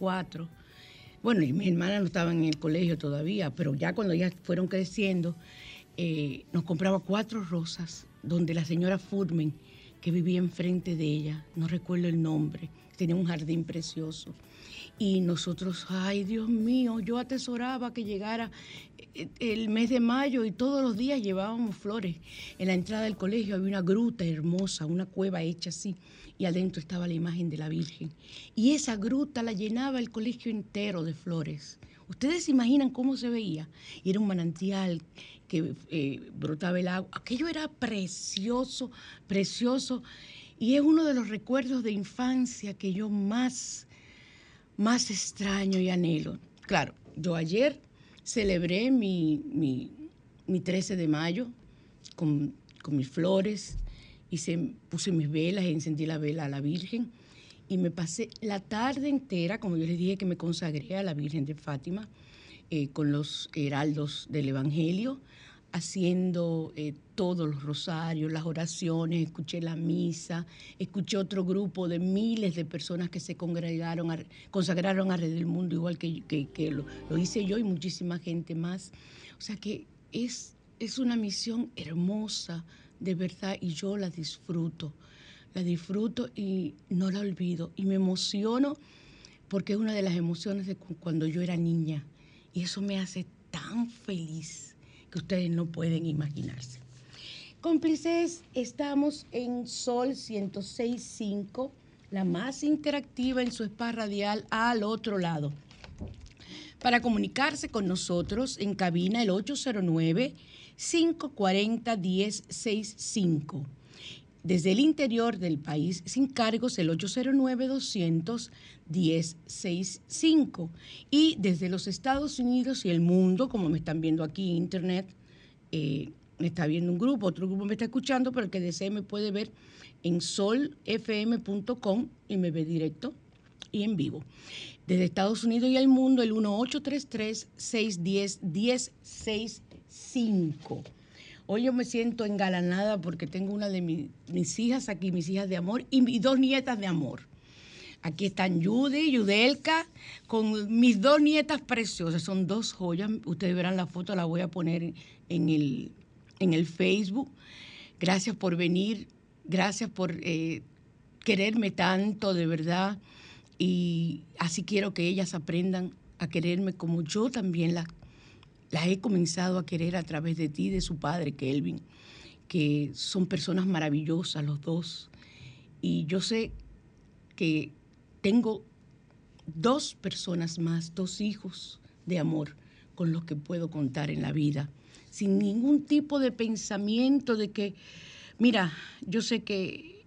Cuatro. Bueno, y mis hermanas no estaban en el colegio todavía, pero ya cuando ya fueron creciendo, eh, nos compraba cuatro rosas, donde la señora Furmen, que vivía enfrente de ella, no recuerdo el nombre, tenía un jardín precioso. Y nosotros, ay Dios mío, yo atesoraba que llegara eh, el mes de mayo y todos los días llevábamos flores. En la entrada del colegio había una gruta hermosa, una cueva hecha así y adentro estaba la imagen de la Virgen. Y esa gruta la llenaba el colegio entero de flores. Ustedes se imaginan cómo se veía. Y era un manantial que eh, brotaba el agua. Aquello era precioso, precioso. Y es uno de los recuerdos de infancia que yo más, más extraño y anhelo. Claro, yo ayer celebré mi, mi, 13 de mayo con, con mis flores, se puse mis velas, encendí la vela a la Virgen y me pasé la tarde entera, como yo les dije que me consagré a la Virgen de Fátima, eh, con los heraldos del Evangelio, haciendo eh, todos los rosarios, las oraciones, escuché la misa, escuché otro grupo de miles de personas que se congregaron, consagraron alrededor del mundo, igual que, que, lo, lo, hice yo y muchísima gente más. O sea que es, es una misión hermosa, de verdad y yo la disfruto. La disfruto y no la olvido. Y me emociono porque es una de las emociones de cuando yo era niña. Y eso me hace tan feliz que ustedes no pueden imaginarse. Cómplices, estamos en Sol 106.5, la más interactiva en su spa radial al otro lado. Para comunicarse con nosotros en cabina el 809 540-1065. Desde el interior del país sin cargos el 809-200-1065. Y desde los Estados Unidos y el mundo, como me están viendo aquí en internet, eh, me está viendo un grupo, otro grupo me está escuchando, pero el que desee me puede ver en solfm.com y me ve directo y en vivo. Desde Estados Unidos y el mundo, el 1833-610-1065. Hoy yo me siento engalanada porque tengo una de mis hijas aquí, mis hijas de amor, y dos nietas de amor. Aquí están Judy, Yudelka, con mis dos nietas preciosas. Son dos joyas. Ustedes verán la foto, la voy a poner en el, en el Facebook. Gracias por venir. Gracias por eh, quererme tanto, de verdad. Y así quiero que ellas aprendan a quererme como yo también las las he comenzado a querer a través de ti, de su padre, Kelvin, que son personas maravillosas los dos. Y yo sé que tengo dos personas más, dos hijos de amor con los que puedo contar en la vida, sin ningún tipo de pensamiento de que, mira, yo sé que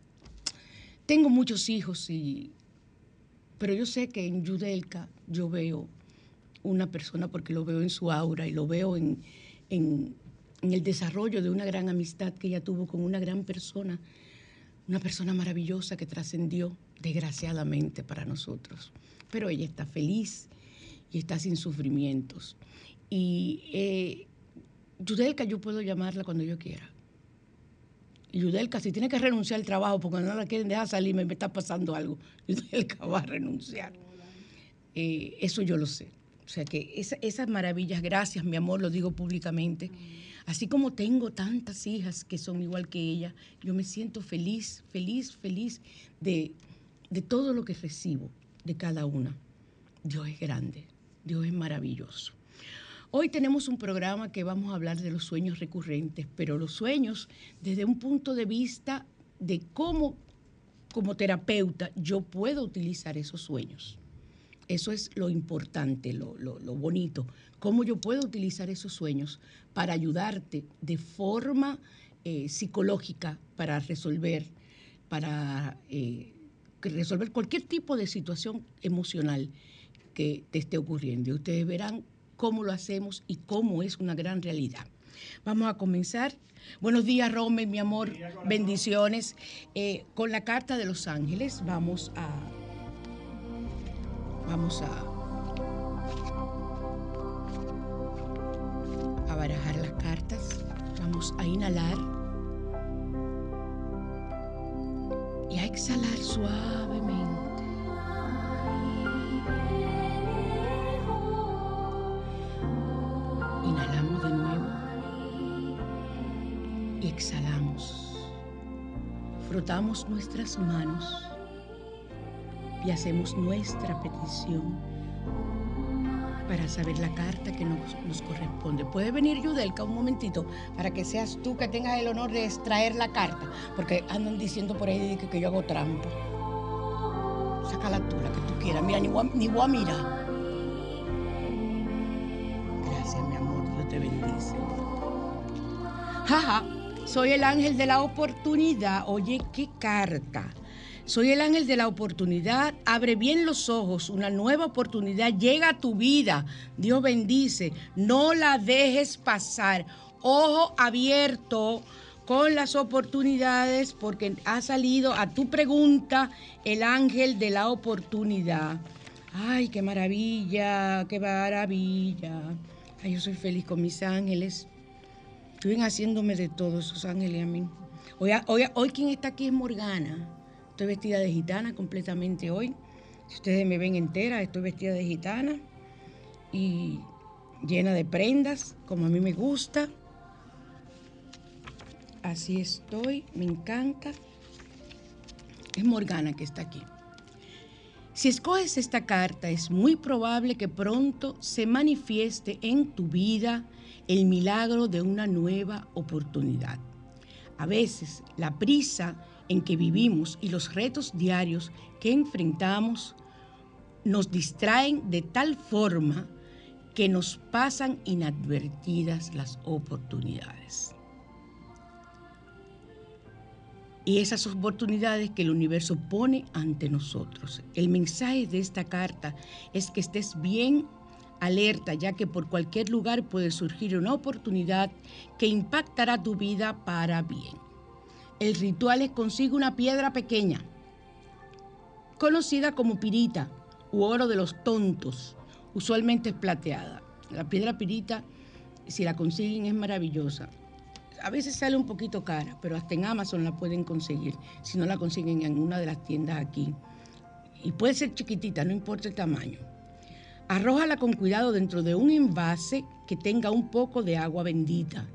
tengo muchos hijos, y, pero yo sé que en Yudelka yo veo una persona porque lo veo en su aura y lo veo en, el desarrollo de una gran amistad que ella tuvo con una gran persona, una persona maravillosa que trascendió desgraciadamente para nosotros. Pero ella está feliz y está sin sufrimientos. Y eh, Yudelka yo puedo llamarla cuando yo quiera. Yudelka, si tiene que renunciar al trabajo porque no la quieren dejar salir, me, está pasando algo, Yudelka va a renunciar. Eh, eso yo lo sé. O sea que esas maravillas, gracias mi amor, lo digo públicamente. Así como tengo tantas hijas que son igual que ella, yo me siento feliz, feliz, feliz de, de todo lo que recibo de cada una. Dios es grande, Dios es maravilloso. Hoy tenemos un programa que vamos a hablar de los sueños recurrentes, pero los sueños desde un punto de vista de cómo como terapeuta yo puedo utilizar esos sueños. Eso es lo importante, lo, bonito. Cómo yo puedo utilizar esos sueños para ayudarte de forma eh, psicológica para resolver, para eh, resolver cualquier tipo de situación emocional que te esté ocurriendo. Y ustedes verán cómo lo hacemos y cómo es una gran realidad. Vamos a comenzar. Buenos días, Romer, mi amor. Bendiciones. Eh, con la carta de los ángeles vamos a Vamos a, barajar las cartas. Vamos a inhalar y a exhalar suavemente. Inhalamos de nuevo y exhalamos. Frotamos nuestras manos y hacemos nuestra petición para saber la carta que nos, corresponde. Puede venir Yudelka un momentito para que seas tú que tengas el honor de extraer la carta, porque andan diciendo por ahí que, yo hago trampa. Sácala tú, la que tú quieras. Mira, ni voy, ni voy a. Gracias, mi amor. Dios te bendice. Jaja, soy el ángel de la oportunidad. Oye, qué carta. Soy el ángel de la oportunidad. Abre bien los ojos. Una nueva oportunidad llega a tu vida. Dios bendice. No la dejes pasar. Ojo abierto con las oportunidades porque ha salido a tu pregunta el ángel de la oportunidad. Ay, qué maravilla, qué maravilla. Ay, yo soy feliz con mis ángeles. Estuvieron haciéndome de todos esos ángeles a mí. Hoy, hoy, hoy quien está aquí es Morgana. Estoy vestida de gitana completamente hoy. Si ustedes me ven entera, estoy vestida de gitana y llena de prendas, como a mí me gusta. Así estoy, me encanta. Es Morgana que está aquí. Si escoges esta carta, es muy probable que pronto se manifieste en tu vida el milagro de una nueva oportunidad. A veces la prisa en que vivimos y los retos diarios que enfrentamos nos distraen de tal forma que nos pasan inadvertidas las oportunidades. y esas oportunidades que el universo pone ante nosotros. El mensaje de esta carta es que estés bien alerta, ya que por cualquier lugar puede surgir una oportunidad que impactará tu vida para bien. El ritual es consigue una piedra pequeña, conocida como pirita u oro de los tontos, usualmente es plateada. La piedra pirita, si la consiguen, es maravillosa a veces sale un poquito cara, pero hasta en Amazon la pueden conseguir, si no la consiguen en una de las tiendas aquí. Y puede ser chiquitita, no importa el tamaño. Arrójala con cuidado dentro de un envase que tenga un poco de agua bendita.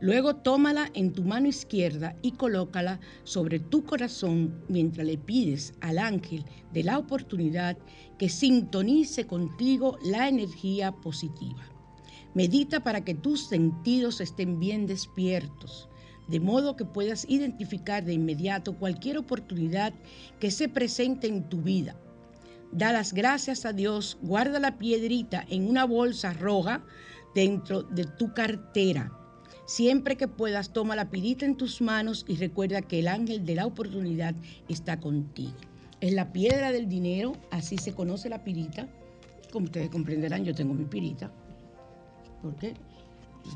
Luego tómala en tu mano izquierda y colócala sobre tu corazón mientras le pides al ángel de la oportunidad que sintonice contigo la energía positiva. Medita para que tus sentidos estén bien despiertos, de modo que puedas identificar de inmediato cualquier oportunidad que se presente en tu vida. Da las gracias a Dios, guarda la piedrita en una bolsa roja dentro de tu cartera. Siempre que puedas, toma la pirita en tus manos y recuerda que el ángel de la oportunidad está contigo. Es la piedra del dinero, así se conoce la pirita. Como ustedes comprenderán, yo tengo mi pirita. Porque,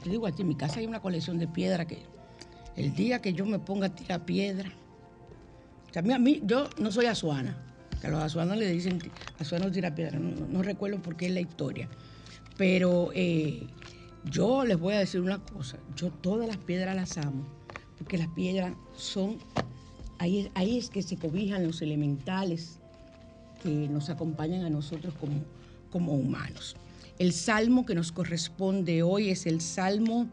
te digo, aquí en mi casa hay una colección de piedra que el día que yo me ponga a tirar piedra, a mí, yo no soy azuana, que a los azuanos le dicen, azuanos tira piedra, no, recuerdo por qué es la historia, pero eh, yo les voy a decir una cosa, yo todas las piedras las amo, porque las piedras son, ahí, ahí es que se cobijan los elementales que nos acompañan a nosotros como, como humanos. El salmo que nos corresponde hoy es el Salmo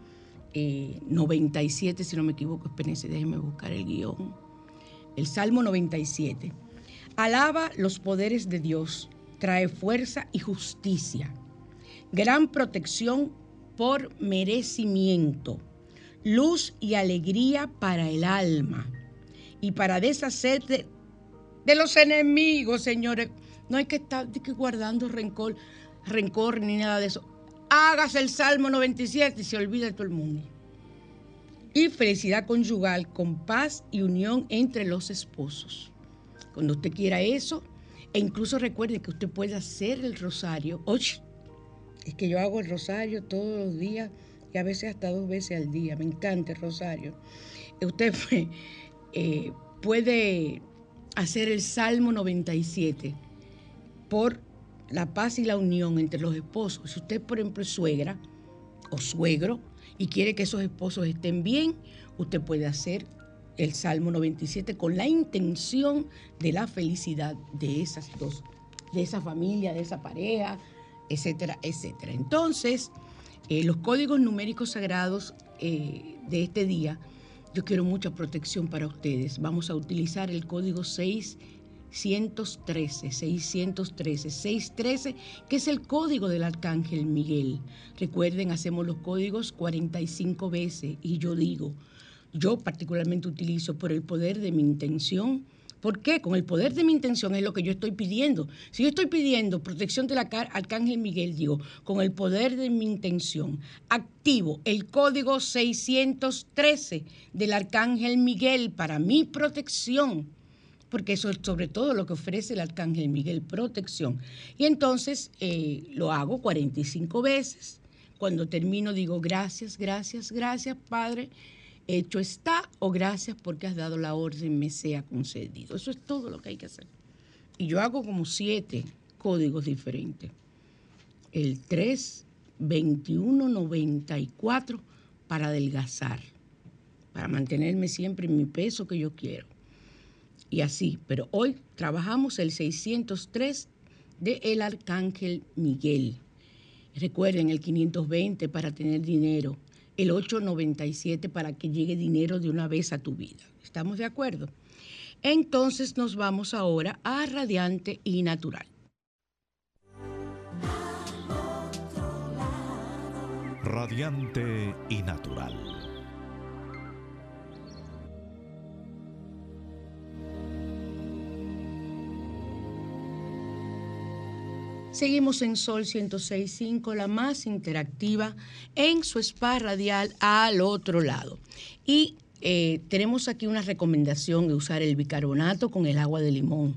97, eh, si no me equivoco, espérense, déjenme buscar el guion. El Salmo 97. Alaba los poderes de Dios, trae fuerza y justicia, gran protección por merecimiento, luz y alegría para el alma y para deshacer de, los enemigos, señores. No hay que estar guardando rencor rencor ni nada de eso. Hágase el Salmo 97 y se olvida todo el mundo. Y felicidad conyugal con paz y unión entre los esposos. Cuando usted quiera eso, e incluso recuerde que usted puede hacer el rosario. Oye, es que yo hago el rosario todos los días y a veces hasta dos veces al día. Me encanta el rosario. Usted eh, puede hacer el Salmo 97 por la paz y la unión entre los esposos. Si usted, por ejemplo, es suegra o suegro y quiere que esos esposos estén bien, usted puede hacer el Salmo 97 con la intención de la felicidad de esas dos, de esa familia, de esa pareja, etcétera, etcétera. Entonces, eh, los códigos numéricos sagrados eh, de este día, yo quiero mucha protección para ustedes. Vamos a utilizar el código 6 613, 613, 613, que es el código del Arcángel Miguel. Recuerden, hacemos los códigos 45 veces y yo digo, yo particularmente utilizo por el poder de mi intención. ¿Por qué? Con el poder de mi intención es lo que yo estoy pidiendo. Si yo estoy pidiendo protección del Arcángel Miguel, digo, con el poder de mi intención, activo el código 613 del Arcángel Miguel para mi protección porque eso es sobre todo lo que ofrece el Arcángel Miguel, protección. Y entonces eh, lo hago 45 veces. Cuando termino digo gracias, gracias, gracias, Padre. Hecho está o gracias porque has dado la orden, me sea concedido. Eso es todo lo que hay que hacer. Y yo hago como siete códigos diferentes. El 3, 21, 94 para adelgazar, para mantenerme siempre en mi peso que yo quiero y así. Pero hoy trabajamos el 603 de el Arcángel Miguel. Recuerden el 520 para tener dinero, el 897 para que llegue dinero de una vez a tu vida. ¿Estamos de acuerdo? Entonces nos vamos ahora a Radiante y Natural. Radiante y Natural Seguimos en Sol 106.5, la más interactiva, en su spa radial al otro lado. Y eh, tenemos aquí una recomendación de usar el bicarbonato con el agua de limón.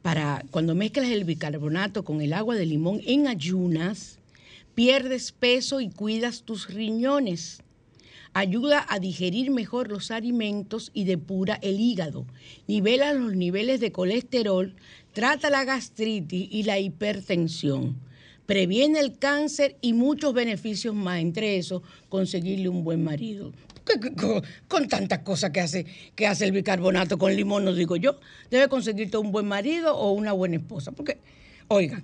Para cuando mezclas el bicarbonato con el agua de limón en ayunas, pierdes peso y cuidas tus riñones. Ayuda a digerir mejor los alimentos y depura el hígado. Nivela los niveles de colesterol, trata la gastritis y la hipertensión. Previene el cáncer y muchos beneficios más, entre esos conseguirle un buen marido. Con, tantas cosas que hace, que hace el bicarbonato con limón, no digo yo, debe conseguirte un buen marido o una buena esposa. Porque, oigan,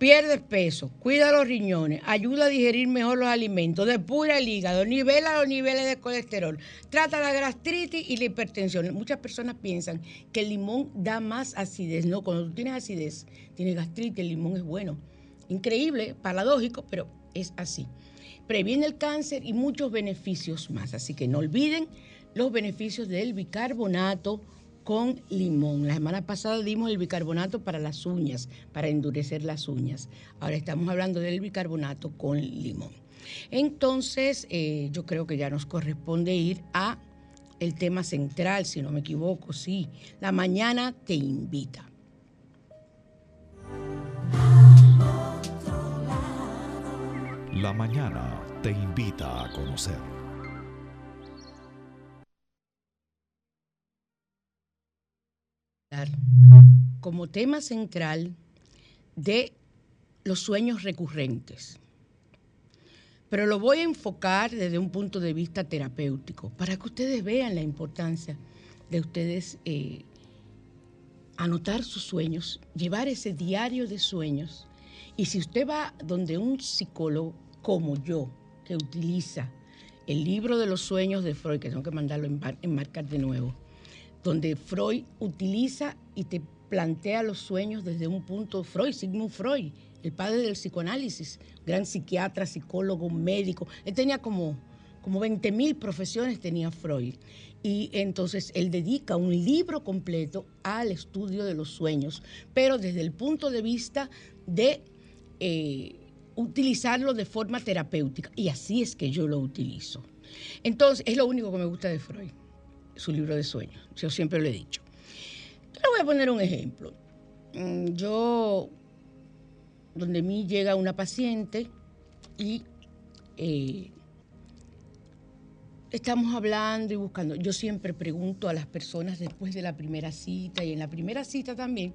pierdes peso, cuida los riñones, ayuda a digerir mejor los alimentos, depura el hígado, nivela los niveles de colesterol, trata la gastritis y la hipertensión. Muchas personas piensan que el limón da más acidez. No, cuando tú tienes acidez, tienes gastritis, el limón es bueno. Increíble, paradójico, pero es así. Previene el cáncer y muchos beneficios más. Así que no olviden los beneficios del bicarbonato con limón. La semana pasada dimos el bicarbonato para las uñas, para endurecer las uñas. Ahora estamos hablando del bicarbonato con limón. Entonces, eh, yo creo que ya nos corresponde ir a el tema central, si no me equivoco, sí. La mañana te invita. La mañana te invita a conocer. Como tema central de los sueños recurrentes. Pero lo voy a enfocar desde un punto de vista terapéutico, para que ustedes vean la importancia de ustedes eh, anotar sus sueños, llevar ese diario de sueños. Y si usted va donde un psicólogo como yo, que utiliza el libro de los sueños de Freud, que tengo que mandarlo en enmarcar de nuevo, donde Freud utiliza y te plantea los sueños desde un punto, Freud, Sigmund Freud, el padre del psicoanálisis, gran psiquiatra, psicólogo, médico, él tenía como, como 20 mil profesiones, tenía Freud. Y entonces él dedica un libro completo al estudio de los sueños, pero desde el punto de vista de eh, utilizarlo de forma terapéutica. Y así es que yo lo utilizo. Entonces, es lo único que me gusta de Freud, su libro de sueños. Yo siempre lo he dicho. Le voy a poner un ejemplo. Mm, yo, donde mí llega una paciente y eh, estamos hablando y buscando. Yo siempre pregunto a las personas después de la primera cita y en la primera cita también,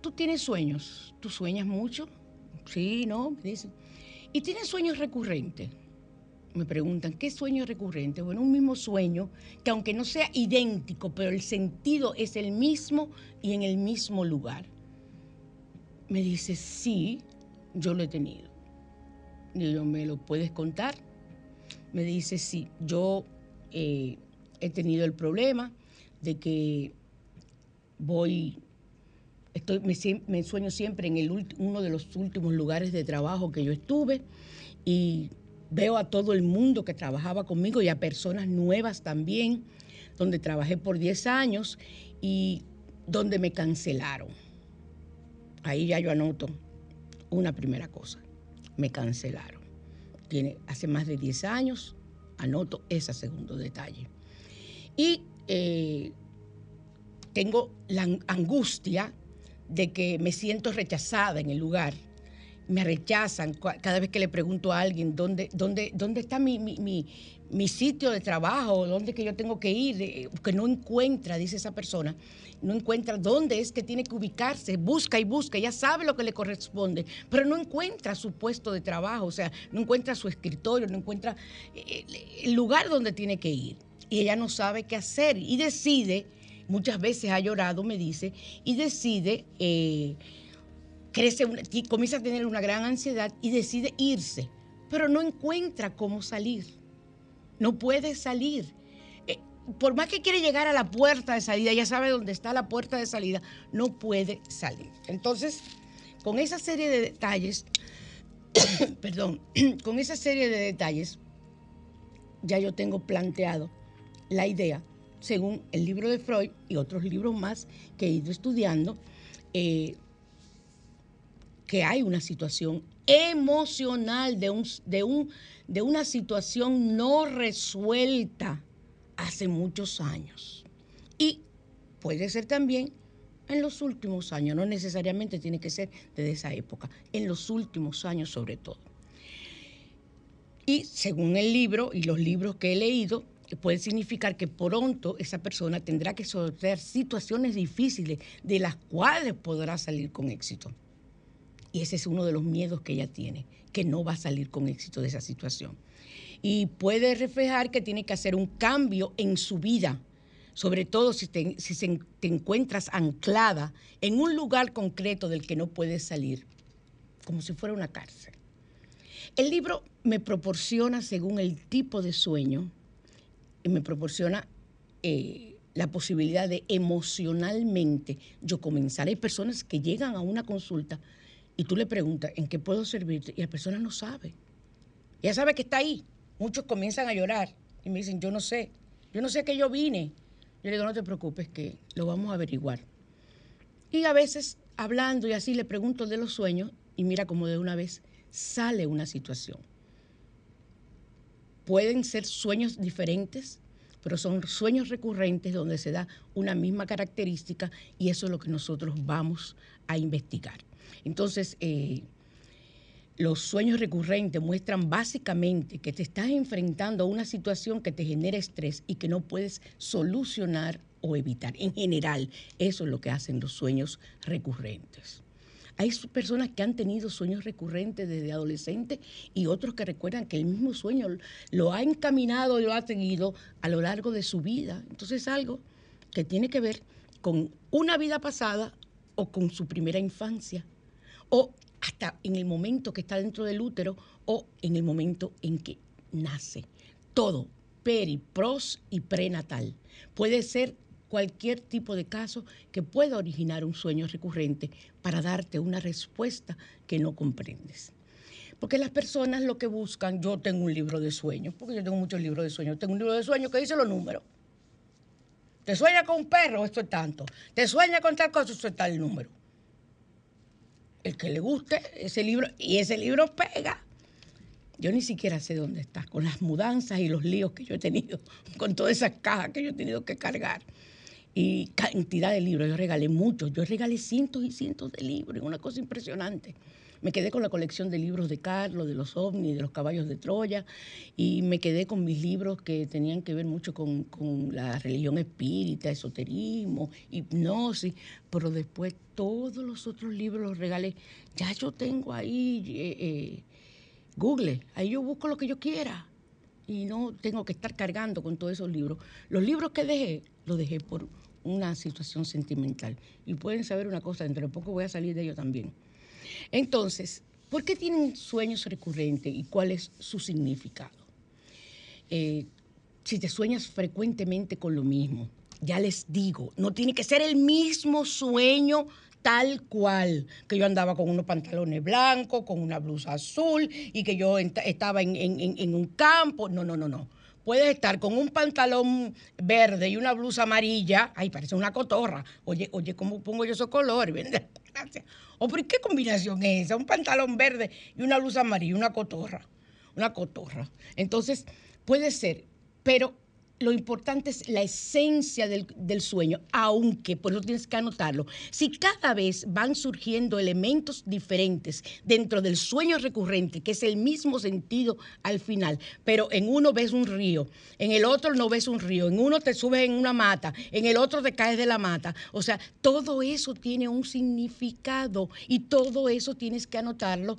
¿tú tienes sueños? ¿Tú sueñas mucho? Sí, ¿no? Me dicen. ¿Y tienes sueños recurrentes? Me preguntan, ¿qué sueño recurrente? Bueno, un mismo sueño que aunque no sea idéntico, pero el sentido es el mismo y en el mismo lugar. Me dice, sí, yo lo he tenido. Y yo, ¿me lo puedes contar? Me dice, sí, yo eh, he tenido el problema de que voy, estoy, me, sueño siempre en el, uno de los últimos lugares de trabajo que yo estuve y Veo a todo el mundo que trabajaba conmigo y a personas nuevas también, donde trabajé por 10 años y donde me cancelaron. Ahí ya yo anoto una primera cosa, me cancelaron. Tiene, hace más de 10 años, anoto ese segundo detalle. Y eh, tengo la angustia de que me siento rechazada en el lugar me rechazan cada vez que le pregunto a alguien dónde, dónde, dónde está mi, mi, sitio de trabajo, dónde que yo tengo que ir, que no encuentra, dice esa persona, no encuentra dónde es que tiene que ubicarse, busca y busca, ya sabe lo que le corresponde, pero no encuentra su puesto de trabajo, o sea, no encuentra su escritorio, no encuentra eh, el lugar donde tiene que ir. Y ella no sabe qué hacer y decide, muchas veces ha llorado, me dice, y decide... Eh, crece, comienza a tener una gran ansiedad y decide irse, pero no encuentra cómo salir. No puede salir. Eh, por más que quiere llegar a la puerta de salida, ya sabe dónde está la puerta de salida, no puede salir. Entonces, con esa serie de detalles, perdón, con esa serie de detalles, ya yo tengo planteado la idea, según el libro de Freud y otros libros más que he ido estudiando, eh, que hay una situación emocional de, un, de, un, de una situación no resuelta hace muchos años. Y puede ser también en los últimos años, no necesariamente tiene que ser desde esa época, en los últimos años sobre todo. Y según el libro y los libros que he leído, puede significar que pronto esa persona tendrá que sortear situaciones difíciles de las cuales podrá salir con éxito. Y ese es uno de los miedos que ella tiene, que no va a salir con éxito de esa situación. Y puede reflejar que tiene que hacer un cambio en su vida, sobre todo si te, encuentras anclada en un lugar concreto del que no puedes salir, como si fuera una cárcel. El libro me proporciona, según el tipo de sueño, me proporciona eh, la posibilidad de emocionalmente yo comenzar. Hay personas que llegan a una consulta y tú le preguntas, ¿en qué puedo servirte? Y la persona no sabe. Ya sabe que está ahí. Muchos comienzan a llorar y me dicen, yo no sé, yo no sé que yo vine. Yo le digo, no te preocupes, que lo vamos a averiguar. Y a veces, hablando y así, le pregunto de los sueños y mira como de una vez sale una situación. Pueden ser sueños diferentes, pero son sueños recurrentes donde se da una misma característica y eso es lo que nosotros vamos a investigar. Entonces, eh, los sueños recurrentes muestran básicamente que te estás enfrentando a una situación que te genera estrés y que no puedes solucionar o evitar. En general, eso es lo que hacen los sueños recurrentes. Hay personas que han tenido sueños recurrentes desde adolescente y otros que recuerdan que el mismo sueño lo ha encaminado y lo ha seguido a lo largo de su vida. Entonces es algo que tiene que ver con una vida pasada o con su primera infancia o hasta en el momento que está dentro del útero o en el momento en que nace. Todo, peri, pros y prenatal. Puede ser cualquier tipo de caso que pueda originar un sueño recurrente para darte una respuesta que no comprendes. Porque las personas lo que buscan, yo tengo un libro de sueños, porque yo tengo muchos libros de sueños, tengo un libro de sueños que dice los números. Te sueña con un perro, esto es tanto. Te sueña con tal cosa, esto es tal número. El que le guste ese libro, y ese libro pega. Yo ni siquiera sé dónde está, con las mudanzas y los líos que yo he tenido, con todas esas cajas que yo he tenido que cargar y cantidad de libros. Yo regalé muchos, yo regalé cientos y cientos de libros, una cosa impresionante. Me quedé con la colección de libros de Carlos, de los ovnis, de los caballos de Troya, y me quedé con mis libros que tenían que ver mucho con, la religión espírita, esoterismo, hipnosis, pero después todos los otros libros los regalé. Ya yo tengo ahí eh, eh, Google, ahí yo busco lo que yo quiera y no tengo que estar cargando con todos esos libros. Los libros que dejé, los dejé por una situación sentimental. Y pueden saber una cosa, dentro de poco voy a salir de ello también. Entonces, ¿por qué tienen sueños recurrentes y cuál es su significado? Eh, si te sueñas frecuentemente con lo mismo, ya les digo, no tiene que ser el mismo sueño tal cual, que yo andaba con unos pantalones blancos, con una blusa azul y que yo estaba en, un campo. No, no, no, no. Puedes estar con un pantalón verde y una blusa amarilla. Ay, parece una cotorra. Oye, oye, ¿cómo pongo yo esos colores? Gracias. ¿O por qué combinación es esa? Un pantalón verde y una blusa amarilla, una cotorra. Una cotorra. Entonces, puede ser, pero lo importante es la esencia del, sueño, aunque, por eso tienes que anotarlo, si cada vez van surgiendo elementos diferentes dentro del sueño recurrente, que es el mismo sentido al final, pero en uno ves un río, en el otro no ves un río, en uno te subes en una mata, en el otro te caes de la mata, o sea, todo eso tiene un significado y todo eso tienes que anotarlo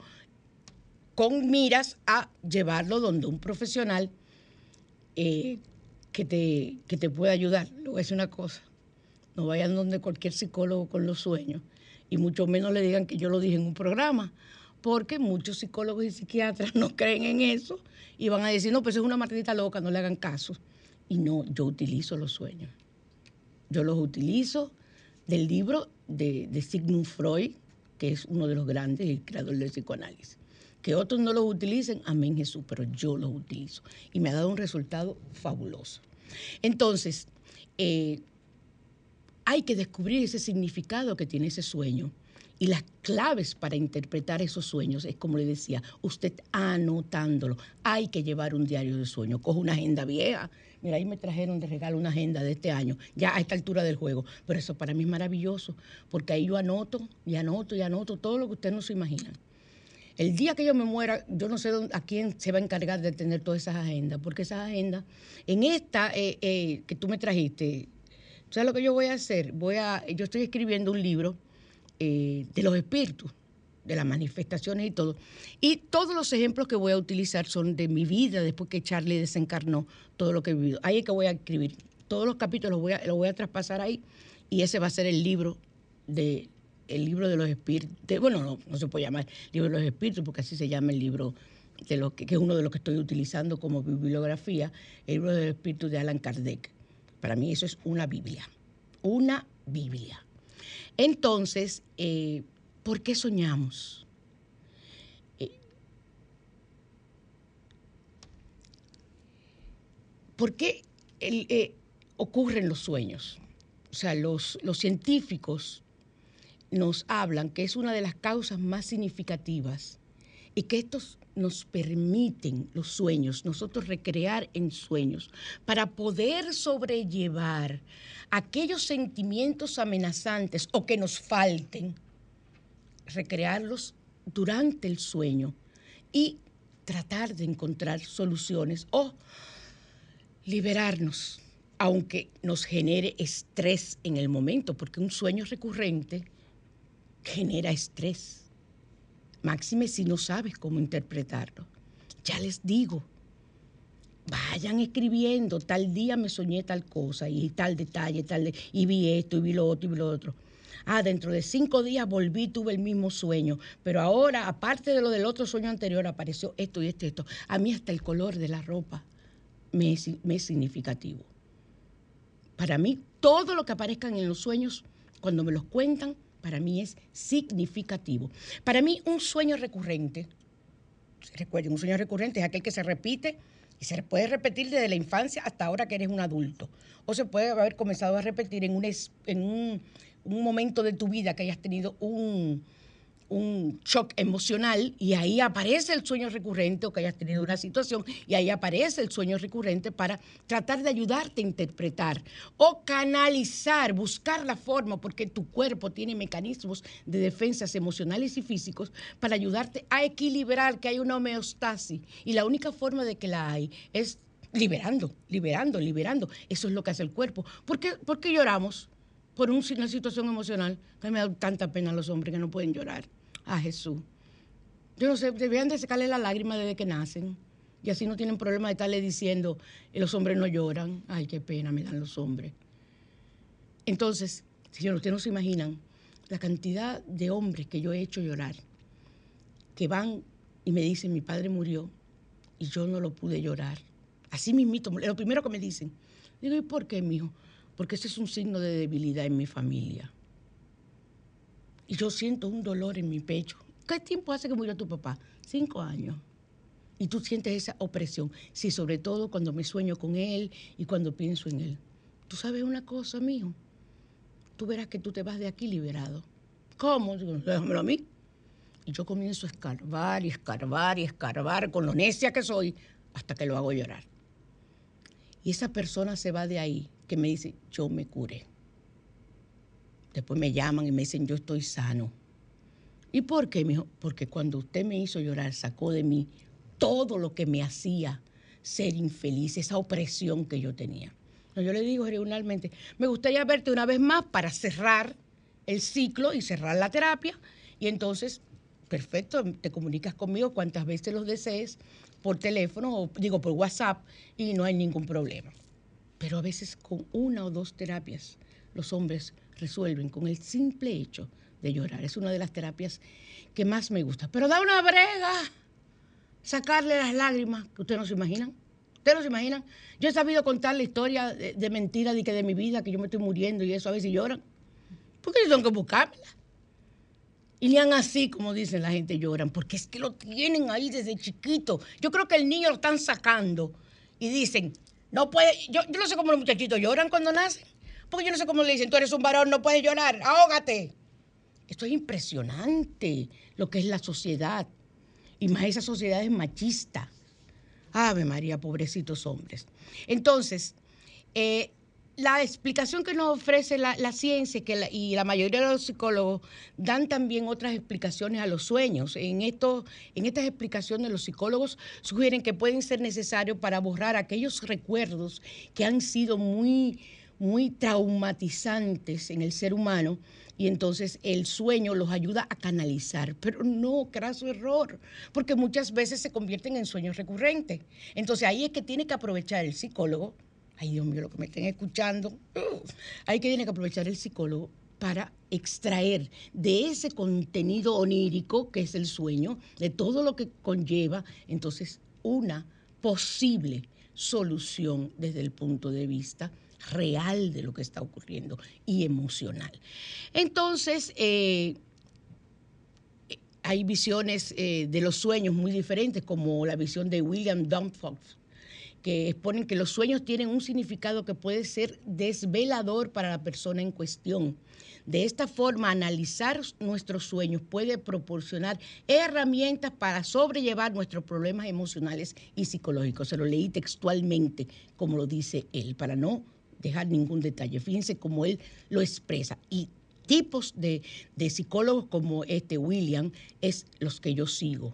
con miras a llevarlo donde un profesional eh, que te, que te pueda ayudar. Le voy a decir una cosa, no vayan donde cualquier psicólogo con los sueños y mucho menos le digan que yo lo dije en un programa, porque muchos psicólogos y psiquiatras no creen en eso y van a decir, no, pues es una martita loca, no le hagan caso. Y no, yo utilizo los sueños. Yo los utilizo del libro de, de Sigmund Freud, que es uno de los grandes, el creador del psicoanálisis. Que otros no los utilicen, amén Jesús, pero yo los utilizo. Y me ha dado un resultado fabuloso. Entonces, eh, hay que descubrir ese significado que tiene ese sueño Y las claves para interpretar esos sueños es como le decía, usted anotándolo. Hay que llevar un diario de sueño. Coge una agenda vieja. Mira, ahí me trajeron de regalo una agenda de este año, ya a esta altura del juego. Pero eso para mí es maravilloso, porque ahí yo anoto y anoto y anoto todo lo que usted no se imagina. El día que yo me muera, yo no sé a quién se va a encargar de tener todas esas agendas, porque esas agendas, en esta eh, eh, que tú me trajiste, ¿sabes lo que yo voy a hacer? Voy a, yo estoy escribiendo un libro eh, de los espíritus, de las manifestaciones y todo. Y todos los ejemplos que voy a utilizar son de mi vida, después que Charlie desencarnó todo lo que he vivido. Ahí es que voy a escribir. Todos los capítulos los voy a, los voy a traspasar ahí y ese va a ser el libro de el libro de los espíritus. bueno, no, no se puede llamar libro de los espíritus porque así se llama el libro de lo que, es uno de los que estoy utilizando como bibliografía, el libro de los espíritus de Alan Kardec. Para mí eso es una Biblia, una Biblia. Entonces, eh, ¿por qué soñamos? Eh, ¿Por qué eh, ocurren los sueños? O sea, los, los científicos nos hablan que es una de las causas más significativas y que estos nos permiten los sueños, nosotros recrear en sueños, para poder sobrellevar aquellos sentimientos amenazantes o que nos falten, recrearlos durante el sueño y tratar de encontrar soluciones o liberarnos, aunque nos genere estrés en el momento, porque un sueño recurrente genera estrés Máxime si no sabes cómo interpretarlo. Ya les digo, vayan escribiendo, tal día me soñé tal cosa y tal detalle, tal y vi esto y vi lo otro y vi lo otro. Ah, dentro de cinco días volví, tuve el mismo sueño, pero ahora, aparte de lo del otro sueño anterior, apareció esto y esto y esto. A mí hasta el color de la ropa me es, me es significativo. Para mí, todo lo que aparezcan en los sueños, cuando me los cuentan, para mí es significativo. Para mí un sueño recurrente, recuerden, un sueño recurrente es aquel que se repite y se puede repetir desde la infancia hasta ahora que eres un adulto. O se puede haber comenzado a repetir en un, en un, un momento de tu vida que hayas tenido un, un shock emocional y ahí aparece el sueño recurrente o que hayas tenido una situación y ahí aparece el sueño recurrente para tratar de ayudarte a interpretar o canalizar, buscar la forma, porque tu cuerpo tiene mecanismos de defensas emocionales y físicos para ayudarte a equilibrar, que hay una homeostasis. Y la única forma de que la hay es liberando, liberando, liberando. Eso es lo que hace el cuerpo. ¿Por qué, ¿Por qué lloramos? Por una situación emocional. Mí me da tanta pena a los hombres que no pueden llorar a Jesús. Yo no sé, debían de secarle las lágrimas desde que nacen. Y así no tienen problema de estarle diciendo, los hombres no lloran. Ay, qué pena me dan los hombres. Entonces, señor, ustedes no se imaginan la cantidad de hombres que yo he hecho llorar, que van y me dicen, mi padre murió y yo no lo pude llorar. Así mismito, lo primero que me dicen. Digo, ¿y por qué, mijo? Porque ese es un signo de debilidad en mi familia. Y yo siento un dolor en mi pecho. ¿Qué tiempo hace que murió tu papá? Cinco años. Y tú sientes esa opresión. Sí, sobre todo cuando me sueño con él y cuando pienso en él. ¿Tú sabes una cosa, mijo? Tú verás que tú te vas de aquí liberado. ¿Cómo? Digo, a mí. Y yo comienzo a escarbar y escarbar y escarbar con lo necia que soy hasta que lo hago llorar. Y esa persona se va de ahí que me dice, yo me curé. Después me llaman y me dicen, yo estoy sano. ¿Y por qué? Porque cuando usted me hizo llorar, sacó de mí todo lo que me hacía ser infeliz, esa opresión que yo tenía. Yo le digo regionalmente, me gustaría verte una vez más para cerrar el ciclo y cerrar la terapia. Y entonces, perfecto, te comunicas conmigo cuantas veces los desees por teléfono o digo por WhatsApp y no hay ningún problema. Pero a veces con una o dos terapias los hombres resuelven con el simple hecho de llorar. Es una de las terapias que más me gusta. Pero da una brega sacarle las lágrimas, que ustedes no se imaginan. Ustedes no se imaginan. Yo he sabido contar la historia de, mentira de que de mi vida, que yo me estoy muriendo y eso a veces lloran. Porque yo tengo que buscármela. Y ni así, como dicen la gente, lloran, porque es que lo tienen ahí desde chiquito. Yo creo que el niño lo están sacando y dicen, no puede, yo, yo no sé cómo los muchachitos lloran cuando nacen. Porque yo no sé cómo le dicen, tú eres un varón, no puedes llorar, ahógate. Esto es impresionante lo que es la sociedad. Y más esa sociedad es machista. Ave María, pobrecitos hombres. Entonces, eh, la explicación que nos ofrece la, ciencia que y la mayoría de los psicólogos dan también otras explicaciones a los sueños. En, esto, en estas explicaciones los psicólogos sugieren que pueden ser necesarios para borrar aquellos recuerdos que han sido muy, muy traumatizantes en el ser humano y entonces el sueño los ayuda a canalizar. Pero no, craso error, porque muchas veces se convierten en sueños recurrentes. Entonces ahí es que tiene que aprovechar el psicólogo ay Dios mío, lo que me estén escuchando, hay que tiene que aprovechar el psicólogo para extraer de ese contenido onírico que es el sueño, de todo lo que conlleva, entonces una posible solución desde el punto de vista real de lo que está ocurriendo y emocional. Entonces, eh, hay visiones eh, de los sueños muy diferentes, como la visión de William Dumfox, que exponen que los sueños tienen un significado que puede ser desvelador para la persona en cuestión. De esta forma, analizar nuestros sueños puede proporcionar herramientas para sobrellevar nuestros problemas emocionales y psicológicos. Se lo leí textualmente, como lo dice él, para no dejar ningún detalle. Fíjense cómo él lo expresa. Y tipos de, de psicólogos como este William es los que yo sigo.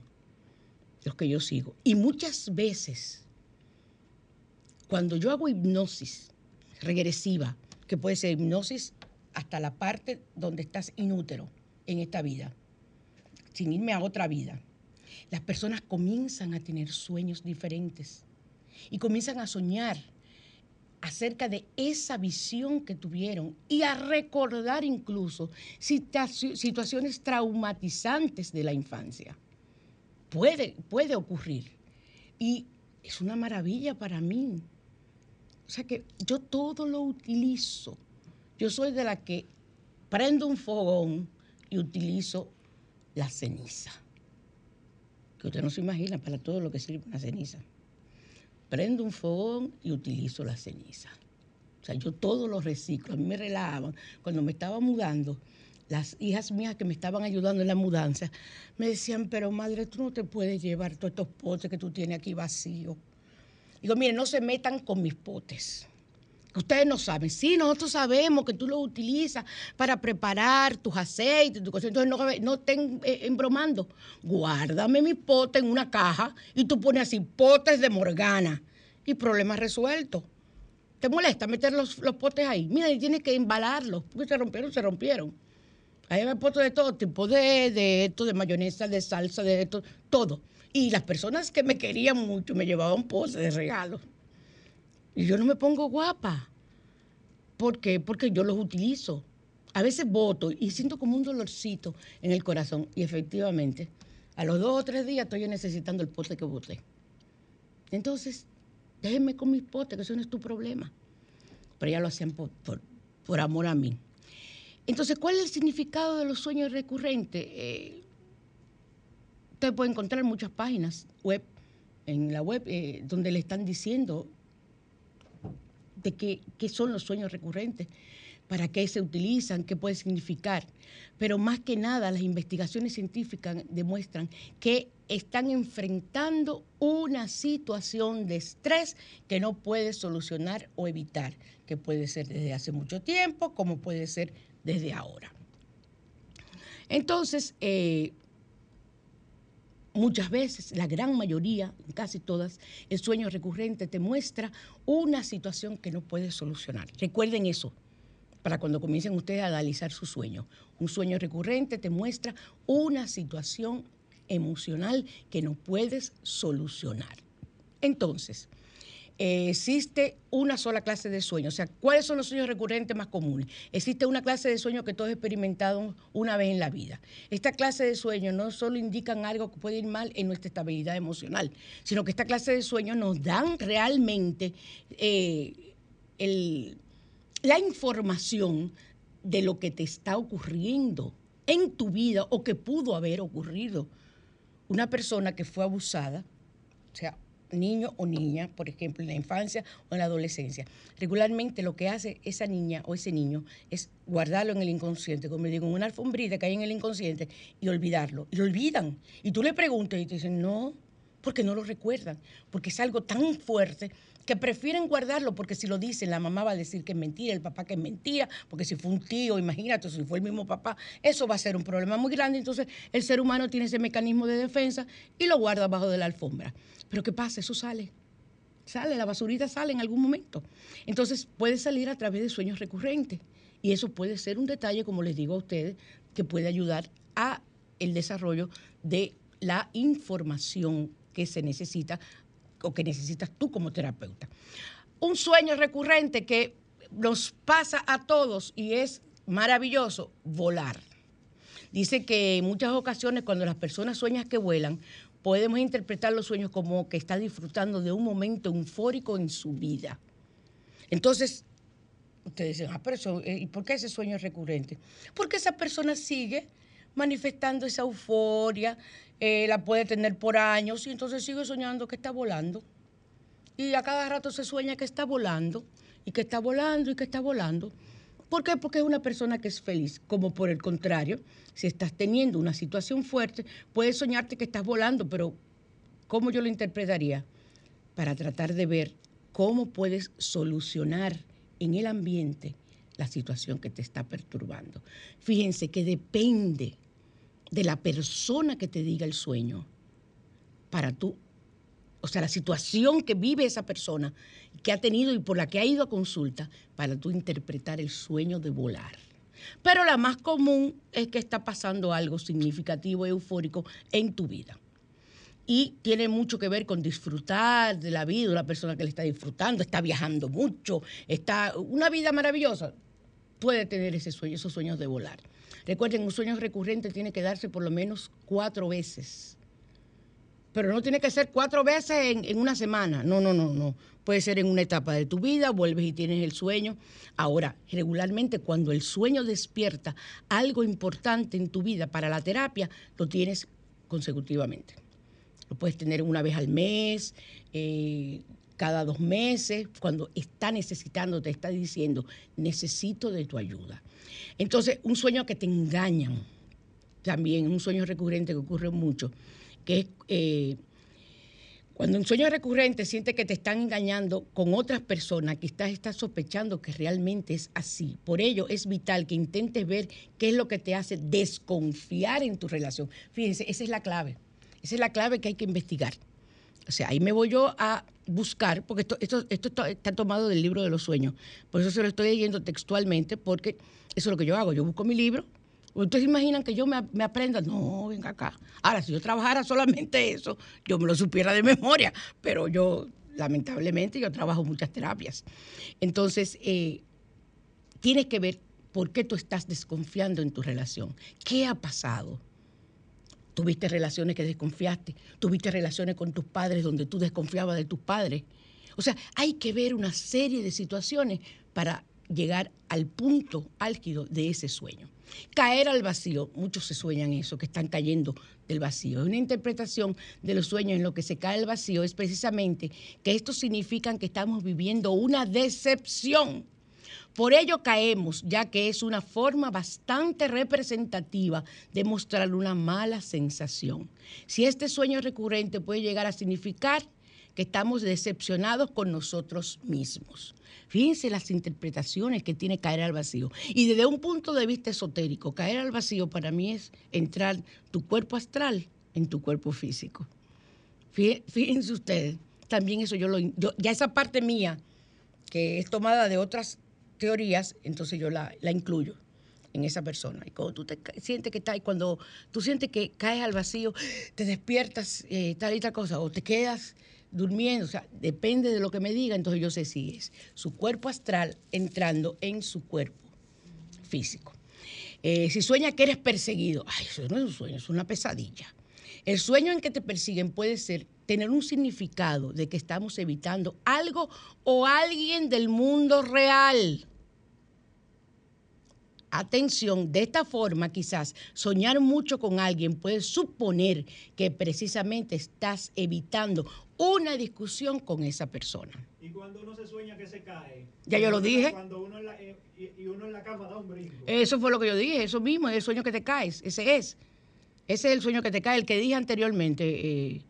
Los que yo sigo. Y muchas veces cuando yo hago hipnosis regresiva, que puede ser hipnosis hasta la parte donde estás inútero en esta vida, sin irme a otra vida, las personas comienzan a tener sueños diferentes y comienzan a soñar acerca de esa visión que tuvieron y a recordar incluso situaciones traumatizantes de la infancia. Puede, puede ocurrir. Y es una maravilla para mí o sea que yo todo lo utilizo. Yo soy de la que prendo un fogón y utilizo la ceniza. Que usted no se imagina para todo lo que sirve una ceniza. Prendo un fogón y utilizo la ceniza. O sea, yo todo lo reciclo. A mí me relajaban. Cuando me estaba mudando, las hijas mías que me estaban ayudando en la mudanza me decían, pero madre, tú no te puedes llevar todos estos potes que tú tienes aquí vacíos. Digo, miren, no se metan con mis potes. Ustedes no saben. Sí, nosotros sabemos que tú los utilizas para preparar tus aceites, tu. Entonces no, no estén eh, embromando. Guárdame mi pote en una caja y tú pones así potes de Morgana y problema resuelto. ¿Te molesta meter los, potes ahí? Mira, y tienes que embalarlos, porque se rompieron, se rompieron. Ahí hay potes de todo tipo, de, de esto, de mayonesa, de salsa, de esto, todo. Y las personas que me querían mucho me llevaban poses de regalo. Y yo no me pongo guapa. ¿Por qué? Porque yo los utilizo. A veces voto y siento como un dolorcito en el corazón. Y efectivamente, a los dos o tres días estoy necesitando el pote que voté. Entonces, déjenme con mis potes, que eso no es tu problema. Pero ya lo hacían por, por, amor a mí. Entonces, ¿cuál es el significado de los sueños recurrentes? Eh, Usted puede encontrar muchas páginas web, en la web, eh, donde le están diciendo de qué, son los sueños recurrentes, para qué se utilizan, qué puede significar. Pero más que nada, las investigaciones científicas demuestran que están enfrentando una situación de estrés que no puede solucionar o evitar, que puede ser desde hace mucho tiempo, como puede ser desde ahora. Entonces, eh, Muchas veces, la gran mayoría, casi todas, el sueño recurrente te muestra una situación que no puedes solucionar. Recuerden eso para cuando comiencen ustedes a analizar su sueño. Un sueño recurrente te muestra una situación emocional que no puedes solucionar. Entonces, eh, existe una sola clase de sueño. O sea, ¿cuáles son los sueños recurrentes más comunes? Existe una clase de sueño que todos experimentado una vez en la vida. Esta clase de sueños no solo indican algo que puede ir mal en nuestra estabilidad emocional, sino que esta clase de sueños nos dan realmente eh, la información de lo que te está ocurriendo en tu vida o que pudo haber ocurrido. Una persona que fue abusada, o sea, niño o niña, por ejemplo, en la infancia o en la adolescencia. Regularmente lo que hace esa niña o ese niño es guardarlo en el inconsciente, como digo, en una alfombrita que hay en el inconsciente y olvidarlo. Y lo olvidan. Y tú le preguntas y te dicen, no, porque no lo recuerdan, porque es algo tan fuerte que prefieren guardarlo porque si lo dicen, la mamá va a decir que es mentira, el papá que es mentira, porque si fue un tío, imagínate, si fue el mismo papá, eso va a ser un problema muy grande. Entonces, el ser humano tiene ese mecanismo de defensa y lo guarda abajo de la alfombra. Pero ¿qué pasa? Eso sale. Sale, la basurita sale en algún momento. Entonces, puede salir a través de sueños recurrentes. Y eso puede ser un detalle, como les digo a ustedes, que puede ayudar a el desarrollo de la información que se necesita o que necesitas tú como terapeuta. Un sueño recurrente que nos pasa a todos y es maravilloso, volar. Dice que en muchas ocasiones cuando las personas sueñan que vuelan, podemos interpretar los sueños como que está disfrutando de un momento eufórico en su vida. Entonces, ustedes dicen, ah, pero eh, ¿y por qué ese sueño es recurrente? Porque esa persona sigue manifestando esa euforia, eh, la puede tener por años y entonces sigue soñando que está volando. Y a cada rato se sueña que está volando y que está volando y que está volando. ¿Por qué? Porque es una persona que es feliz. Como por el contrario, si estás teniendo una situación fuerte, puedes soñarte que estás volando, pero ¿cómo yo lo interpretaría? Para tratar de ver cómo puedes solucionar en el ambiente la situación que te está perturbando. Fíjense que depende de la persona que te diga el sueño para tú, o sea, la situación que vive esa persona, que ha tenido y por la que ha ido a consulta, para tú interpretar el sueño de volar. Pero la más común es que está pasando algo significativo eufórico en tu vida. Y tiene mucho que ver con disfrutar de la vida, una persona que le está disfrutando, está viajando mucho, está una vida maravillosa. Puede tener ese sueño, esos sueños de volar. Recuerden, un sueño recurrente tiene que darse por lo menos cuatro veces. Pero no tiene que ser cuatro veces en, una semana. No, no, no, no. Puede ser en una etapa de tu vida, vuelves y tienes el sueño. Ahora, regularmente cuando el sueño despierta algo importante en tu vida para la terapia, lo tienes consecutivamente. Lo puedes tener una vez al mes, eh, cada dos meses, cuando está necesitando, te está diciendo, necesito de tu ayuda. Entonces, un sueño que te engañan, también un sueño recurrente que ocurre mucho, que es eh, cuando un sueño recurrente siente que te están engañando con otras personas, que estás, estás sospechando que realmente es así. Por ello es vital que intentes ver qué es lo que te hace desconfiar en tu relación. Fíjense, esa es la clave. Esa es la clave que hay que investigar. O sea, ahí me voy yo a buscar, porque esto, esto, esto está tomado del libro de los sueños. Por eso se lo estoy leyendo textualmente, porque eso es lo que yo hago. Yo busco mi libro. ¿Ustedes imaginan que yo me, me, aprenda? No, venga acá. Ahora, si yo trabajara solamente eso, yo me lo supiera de memoria, pero yo, lamentablemente, yo trabajo muchas terapias. Entonces, eh, tienes que ver por qué tú estás desconfiando en tu relación. ¿Qué ha pasado? Tuviste relaciones que desconfiaste, tuviste relaciones con tus padres donde tú desconfiabas de tus padres. O sea, hay que ver una serie de situaciones para llegar al punto álgido de ese sueño. Caer al vacío, muchos se sueñan eso, que están cayendo del vacío. Una interpretación de los sueños en lo que se cae al vacío, es precisamente que estos significan que estamos viviendo una decepción por ello caemos, ya que es una forma bastante representativa de mostrar una mala sensación. Si este sueño recurrente puede llegar a significar que estamos decepcionados con nosotros mismos. Fíjense las interpretaciones que tiene caer al vacío. Y desde un punto de vista esotérico, caer al vacío para mí es entrar tu cuerpo astral en tu cuerpo físico. Fíjense ustedes, también eso yo lo... ya esa parte mía, que es tomada de otras teorías, entonces yo la, incluyo en esa persona. Y cuando tú te sientes que estás, cuando tú sientes que caes al vacío, te despiertas eh, tal y tal cosa, o te quedas durmiendo, o sea, depende de lo que me diga, entonces yo sé si es su cuerpo astral entrando en su cuerpo físico. Eh, si sueña que eres perseguido, ay, eso no es un sueño, es una pesadilla. El sueño en que te persiguen puede ser tener un significado de que estamos evitando algo o alguien del mundo real. Atención, de esta forma quizás soñar mucho con alguien puede suponer que precisamente estás evitando una discusión con esa persona. Y cuando uno se sueña que se cae. Ya yo lo dije. Cuando uno en la, eh, y, y uno en la cama da un brinco. Eso fue lo que yo dije, eso mismo, es el sueño que te caes, ese es. Ese es el sueño que te cae, el que dije anteriormente, eh,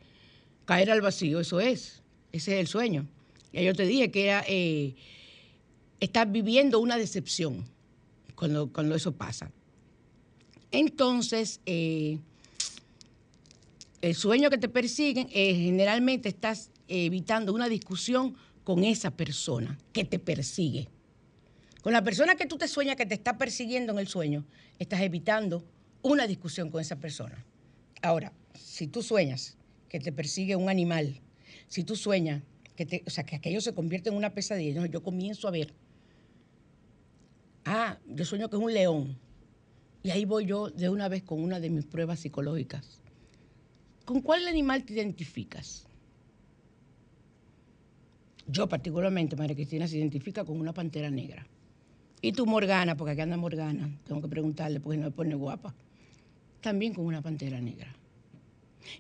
caer al vacío, eso es, ese es el sueño. Ya yo te dije que era, eh, estás viviendo una decepción cuando, cuando eso pasa. Entonces, eh, el sueño que te persiguen, eh, generalmente estás evitando una discusión con esa persona que te persigue. Con la persona que tú te sueñas que te está persiguiendo en el sueño, estás evitando una discusión con esa persona. Ahora, si tú sueñas que te persigue un animal, si tú sueñas que, te, o sea, que aquello se convierte en una pesadilla, yo comienzo a ver, ah, yo sueño que es un león, y ahí voy yo de una vez con una de mis pruebas psicológicas. ¿Con cuál animal te identificas? Yo particularmente, María Cristina, se identifica con una pantera negra. Y tú, Morgana, porque aquí anda Morgana, tengo que preguntarle porque no me pone guapa, también con una pantera negra.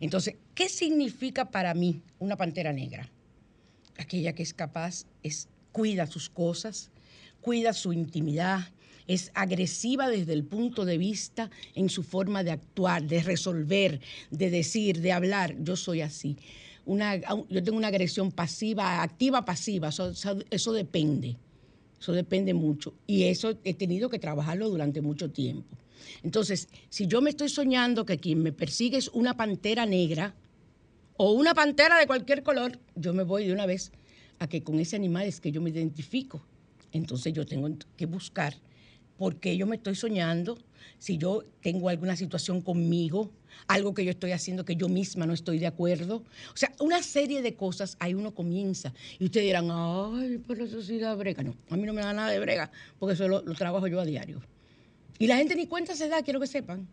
Entonces, ¿qué significa para mí una pantera negra? Aquella que es capaz, es, cuida sus cosas, cuida su intimidad, es agresiva desde el punto de vista en su forma de actuar, de resolver, de decir, de hablar. Yo soy así. Yo tengo una agresión pasiva, activa, pasiva, eso, eso depende. Eso depende mucho. Y eso he tenido que trabajarlo durante mucho tiempo. Entonces, si yo me estoy soñando que quien me persigue es una pantera negra o una pantera de cualquier color, yo me voy de una vez a que con ese animal es que yo me identifico. Entonces yo tengo que buscar por qué yo me estoy soñando, si yo tengo alguna situación conmigo, algo que yo estoy haciendo que yo misma no estoy de acuerdo. O sea, una serie de cosas, ahí uno comienza. Y ustedes dirán, ay, pero eso sí da brega. No, a mí no me da nada de brega, porque eso lo, trabajo yo a diario. Y la gente ni cuenta se da, quiero que sepan,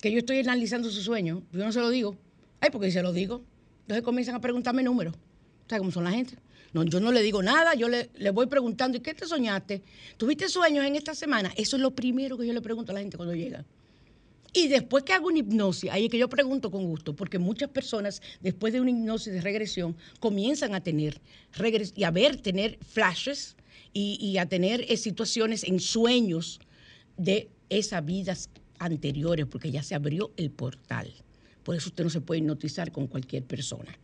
que yo estoy analizando su sueño. Yo no se lo digo. Ay, porque se lo digo, entonces comienzan a preguntarme números. ¿Sabes cómo son la gente? No, yo no le digo nada, yo le, voy preguntando, ¿y qué te soñaste? ¿Tuviste sueños en esta semana? Eso es lo primero que yo le pregunto a la gente cuando llega. Y después que hago una hipnosis, ahí es que yo pregunto con gusto, porque muchas personas, después de una hipnosis de regresión, comienzan a tener regres y a ver, tener flashes y, y a tener eh, situaciones en sueños de esas vidas anteriores, porque ya se abrió el portal. Por eso usted no se puede hipnotizar con cualquier persona.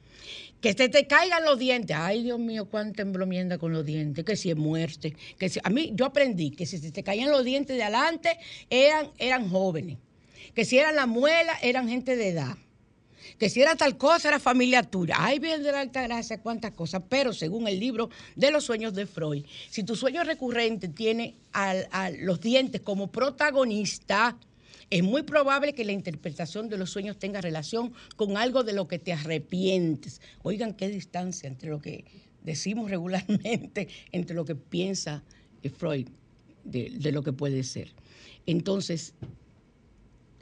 Que te, te caigan los dientes. Ay, Dios mío, cuánta emblomienda con los dientes. Que si es muerte. Que si, a mí, yo aprendí que si te caían los dientes de adelante, eran, eran jóvenes. Que si eran la muela, eran gente de edad. Que si era tal cosa, era familia tuya. Ay, bien de la alta gracia, cuántas cosas. Pero según el libro de los sueños de Freud, si tu sueño recurrente tiene a, a los dientes como protagonista, es muy probable que la interpretación de los sueños tenga relación con algo de lo que te arrepientes. Oigan qué distancia entre lo que decimos regularmente, entre lo que piensa Freud de, de lo que puede ser. Entonces,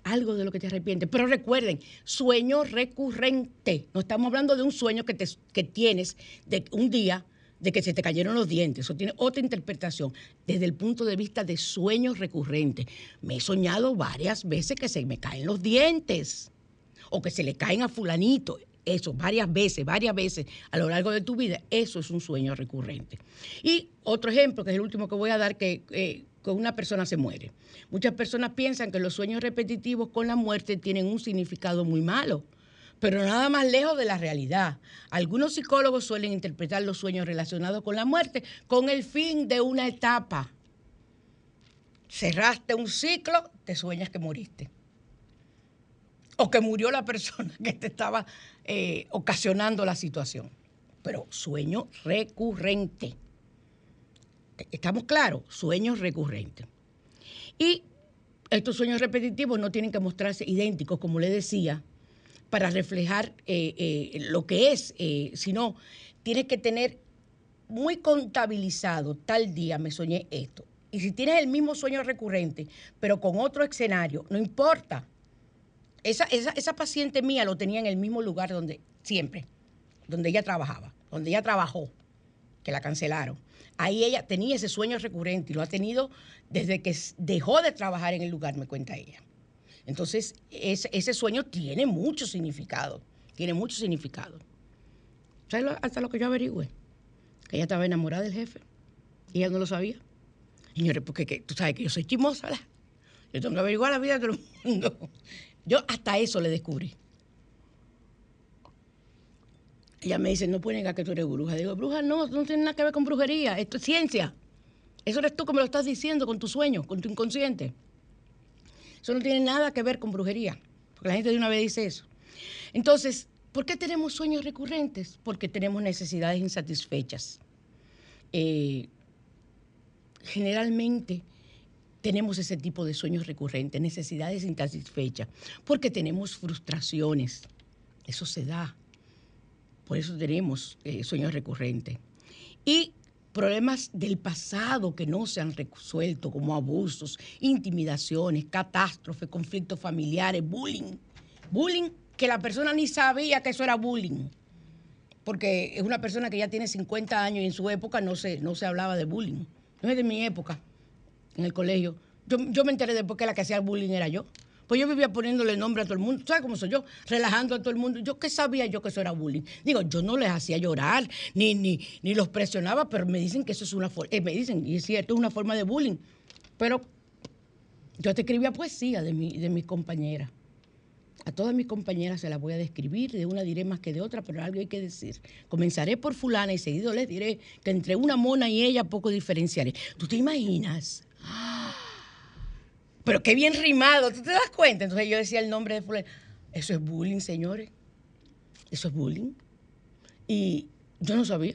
algo de lo que te arrepientes. Pero recuerden, sueño recurrente. No estamos hablando de un sueño que, te, que tienes de un día de que se te cayeron los dientes. Eso tiene otra interpretación desde el punto de vista de sueños recurrentes. Me he soñado varias veces que se me caen los dientes o que se le caen a fulanito. Eso, varias veces, varias veces a lo largo de tu vida, eso es un sueño recurrente. Y otro ejemplo, que es el último que voy a dar, que, eh, que una persona se muere. Muchas personas piensan que los sueños repetitivos con la muerte tienen un significado muy malo pero nada más lejos de la realidad. Algunos psicólogos suelen interpretar los sueños relacionados con la muerte con el fin de una etapa. Cerraste un ciclo, te sueñas que moriste. O que murió la persona que te estaba eh, ocasionando la situación. Pero sueño recurrente. ¿Estamos claros? Sueños recurrentes. Y estos sueños repetitivos no tienen que mostrarse idénticos, como le decía, para reflejar eh, eh, lo que es, eh, sino tienes que tener muy contabilizado, tal día me soñé esto. Y si tienes el mismo sueño recurrente, pero con otro escenario, no importa. Esa, esa, esa paciente mía lo tenía en el mismo lugar donde siempre, donde ella trabajaba, donde ella trabajó, que la cancelaron. Ahí ella tenía ese sueño recurrente y lo ha tenido desde que dejó de trabajar en el lugar, me cuenta ella. Entonces, ese, sueño tiene mucho significado, tiene mucho significado. ¿Sabes lo- hasta lo que yo averigüé? Que ella estaba enamorada del jefe y ella no lo sabía. Señores, porque que- tú sabes que yo soy chismosa. Yo tengo que averiguar la vida de todo el mundo. Yo hasta eso le descubrí. Ella me dice, no puede negar que tú eres bruja. Digo, bruja no, no tiene nada que ver con brujería, esto es ciencia. Eso eres tú que me lo estás diciendo con tus sueños, con tu inconsciente. Eso no tiene nada que ver con brujería, porque la gente de una vez dice eso. Entonces, ¿por qué tenemos sueños recurrentes? Porque tenemos necesidades insatisfechas. Eh, generalmente tenemos ese tipo de sueños recurrentes, necesidades insatisfechas, porque tenemos frustraciones. Eso se da. Por eso tenemos eh, sueños recurrentes. Y problemas del pasado que no se han resuelto, como abusos, intimidaciones, catástrofes, conflictos familiares, bullying. Bullying que la persona ni sabía que eso era bullying. Porque es una persona que ya tiene 50 años y en su época no se, no se hablaba de bullying. No es de mi época, en el colegio. Yo, yo me enteré después que la que hacía el bullying era yo. Pues yo vivía poniéndole nombre a todo el mundo. ¿Sabes cómo soy yo? Relajando a todo el mundo. Yo qué sabía yo que eso era bullying. Digo, yo no les hacía llorar, ni, ni, ni los presionaba, pero me dicen que eso es una forma. me dicen, y es cierto, es una forma de bullying. Pero yo te escribía poesía de, mi, de mis compañeras. A todas mis compañeras se las voy a describir, de una diré más que de otra, pero algo hay que decir. Comenzaré por fulana y seguido les diré que entre una mona y ella poco diferenciaré. ¿Tú te imaginas? ¡Ah! Pero qué bien rimado, ¿tú te das cuenta? Entonces yo decía el nombre de fulana. Eso es bullying, señores. Eso es bullying. Y yo no sabía.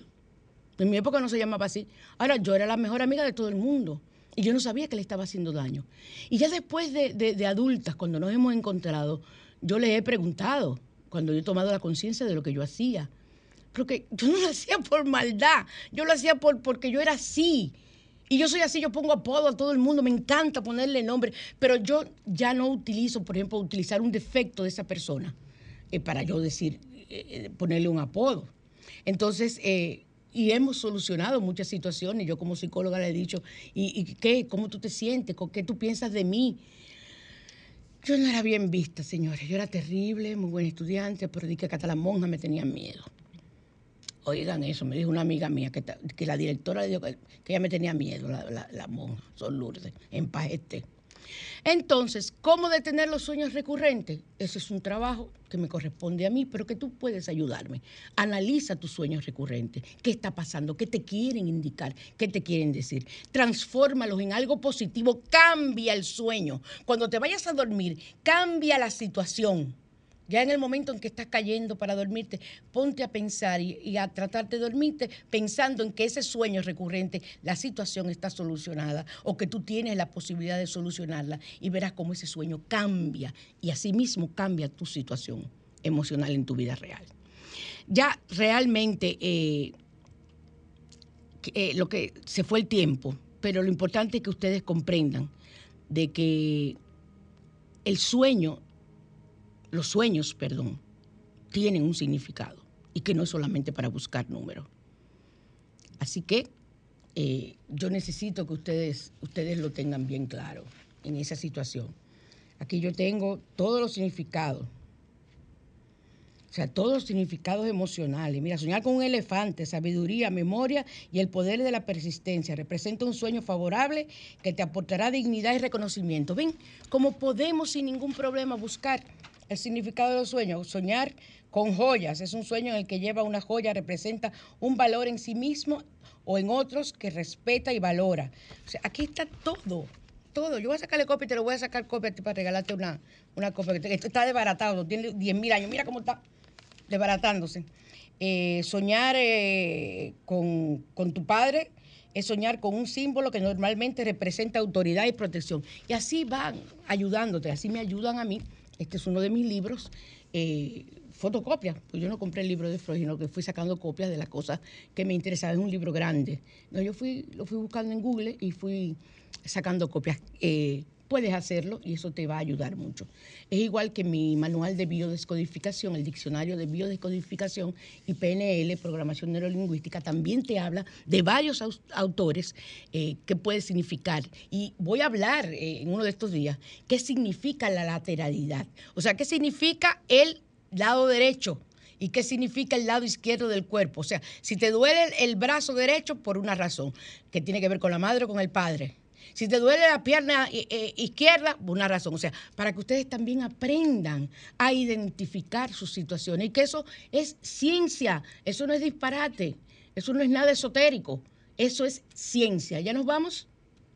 En mi época no se llamaba así. Ahora, yo era la mejor amiga de todo el mundo. Y yo no sabía que le estaba haciendo daño. Y ya después de, de- de adultas, cuando nos hemos encontrado, yo le he preguntado, cuando yo he tomado la conciencia de lo que yo hacía. Porque yo no lo hacía por maldad, yo lo hacía por, porque yo era así. Y yo soy así, yo pongo apodo a todo el mundo, me encanta ponerle nombre, pero yo ya no utilizo, por ejemplo, utilizar un defecto de esa persona eh, para yo decir, eh, eh, ponerle un apodo. Entonces, eh, y hemos solucionado muchas situaciones. Yo como psicóloga le he dicho, ¿y, qué? ¿Cómo tú te sientes? ¿Con ¿Qué tú piensas de mí? Yo no era bien vista, señores. Yo era terrible, muy buena estudiante, pero di que hasta las monjas me tenían miedo. Oigan eso, me dijo una amiga mía que, la directora le dijo que, que ella me tenía miedo, la, la, monja, son Lourdes, en paz esté. Entonces, ¿cómo detener los sueños recurrentes? Ese es un trabajo que me corresponde a mí, pero que tú puedes ayudarme. Analiza tus sueños recurrentes. ¿Qué está pasando? ¿Qué te quieren indicar? ¿Qué te quieren decir? Transfórmalos en algo positivo. Cambia el sueño. Cuando te vayas a dormir, cambia la situación. Ya en el momento en que estás cayendo para dormirte, ponte a pensar y, a tratar de dormirte pensando en que ese sueño recurrente, la situación está solucionada o que tú tienes la posibilidad de solucionarla y verás cómo ese sueño cambia y asimismo cambia tu situación emocional en tu vida real. Ya realmente eh, eh, lo que se fue el tiempo, pero lo importante es que ustedes comprendan de que el sueño los sueños, perdón, tienen un significado y que no es solamente para buscar números. Así que eh, yo necesito que ustedes, ustedes lo tengan bien claro en esa situación. Aquí yo tengo todos los significados. O sea, todos los significados emocionales. Mira, soñar con un elefante, sabiduría, memoria y el poder de la persistencia. Representa un sueño favorable que te aportará dignidad y reconocimiento. ¿Ven? Como podemos sin ningún problema buscar el significado de los sueños. Soñar con joyas es un sueño en el que lleva una joya, representa un valor en sí mismo o en otros que respeta y valora. O sea, aquí está todo, todo. Yo voy a sacarle copia y te lo voy a sacar copia para regalarte una, una copia. Esto está desbaratado, tiene 10 mil años. Mira cómo está desbaratándose. Eh, soñar eh, con, con tu padre es soñar con un símbolo que normalmente representa autoridad y protección. Y así van ayudándote, así me ayudan a mí. Este es uno de mis libros, eh, fotocopias. Pues yo no compré el libro de Freud, sino que fui sacando copias de las cosas que me interesaban. Es un libro grande. No, yo fui, lo fui buscando en Google y fui sacando copias. Eh, puedes hacerlo y eso te va a ayudar mucho. Es igual que mi manual de biodescodificación, el diccionario de biodescodificación y PNL, programación neurolingüística, también te habla de varios autores eh, qué puede significar. Y voy a hablar eh, en uno de estos días qué significa la lateralidad. O sea, qué significa el lado derecho ¿Y qué significa el lado izquierdo del cuerpo? O sea, si te duele el brazo derecho, por una razón, que tiene que ver con la madre o con el padre. Si te duele la pierna eh, eh, izquierda, una razón. O sea, para que ustedes también aprendan a identificar sus situaciones. Y que eso es ciencia, eso no es disparate, eso no es nada esotérico, eso es ciencia. ¿Ya nos vamos?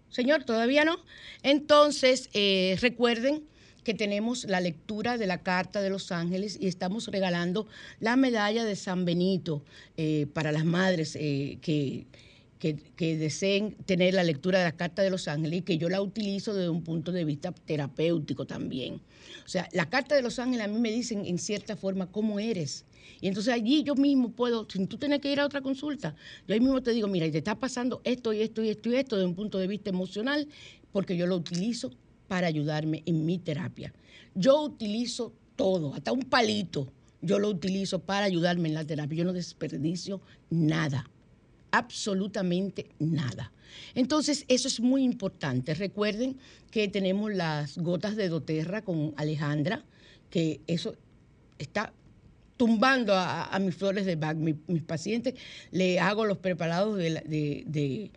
Señor, todavía no. Entonces, eh, recuerden que tenemos la lectura de la Carta de los Ángeles y estamos regalando la medalla de San Benito para las madres eh, que, deseen tener la lectura de la Carta de los Ángeles y que yo la utilizo desde un punto de vista terapéutico también. O sea, la Carta de los Ángeles a mí me dicen en cierta forma cómo eres. Y entonces allí yo mismo puedo, sin tú tienes que ir a otra consulta, yo ahí mismo te digo, mira, te está pasando esto y esto y esto y esto desde un punto de vista emocional, porque yo lo utilizo para ayudarme en mi terapia. Yo utilizo todo, hasta un palito, yo lo utilizo para ayudarme en la terapia. Yo no desperdicio nada, absolutamente nada. Entonces, eso es muy importante. Recuerden que tenemos las gotas de doTERRA con Alejandra, que eso está tumbando a, mis flores de Bach. mis pacientes le hago los preparados de,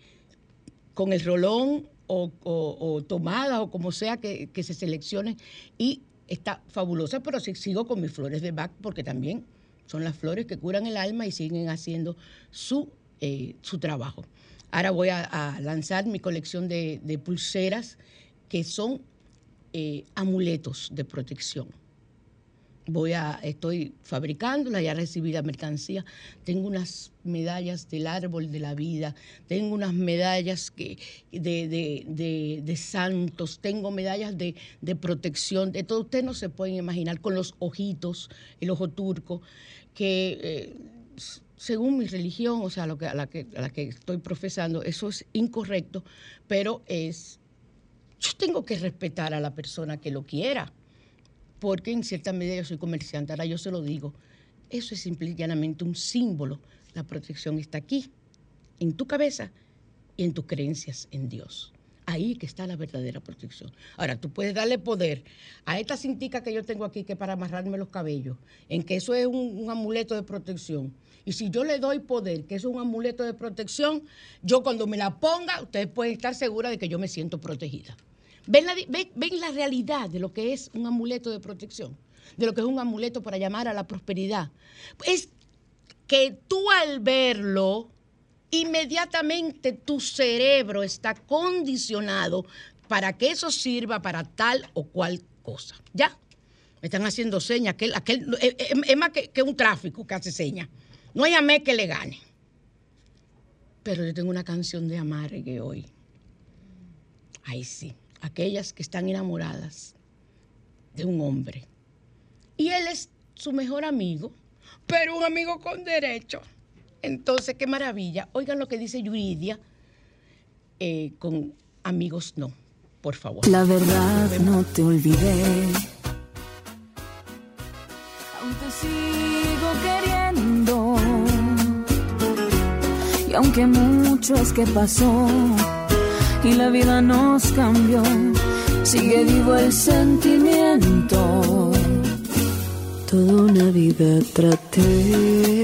con el rolón o, o, tomada o como sea que, se seleccione y está fabulosa, pero sí, sigo con mis flores de Bach porque también son las flores que curan el alma y siguen haciendo su, eh, su trabajo. Ahora voy a, lanzar mi colección de, pulseras que son eh, amuletos de protección voy a, estoy fabricándola, ya recibí la mercancía. Tengo unas medallas del árbol de la vida, tengo unas medallas que, de, santos, tengo medallas de, protección, de todo. Ustedes no se pueden imaginar con los ojitos, el ojo turco, que eh, según mi religión, o sea, que, a, la que, a la que estoy profesando, eso es incorrecto, pero es. Yo tengo que respetar a la persona que lo quiera porque en cierta medida yo soy comerciante, ahora yo se lo digo, eso es simple y llanamente un símbolo. La protección está aquí, en tu cabeza y en tus creencias en Dios. Ahí que está la verdadera protección. Ahora, tú puedes darle poder a esta cintica que yo tengo aquí, que para amarrarme los cabellos, en que eso es un, amuleto de protección. Y si yo le doy poder, que eso es un amuleto de protección, yo cuando me la ponga, ustedes pueden estar seguras de que yo me siento protegida. ¿Ven la, realidad de lo que es un amuleto de protección? De lo que es un amuleto para llamar a la prosperidad. Es que tú al verlo, inmediatamente tu cerebro está condicionado para que eso sirva para tal o cual cosa. ¿Ya? Me están haciendo señas. Aquel, eh, eh, es, más que, que, un tráfico que hace señas. No hay amé que le gane. Pero yo tengo una canción de amargue hoy. Ahí sí aquellas que están enamoradas de un hombre. Y él es su mejor amigo, pero un amigo con derecho. Entonces, qué maravilla. Oigan lo que dice Yuridia eh, con amigos no, por favor. La verdad no te olvidé. Aún te sigo queriendo. Y aunque mucho es que pasó y la vida nos cambió. Sigue vivo el sentimiento. Toda una vida traté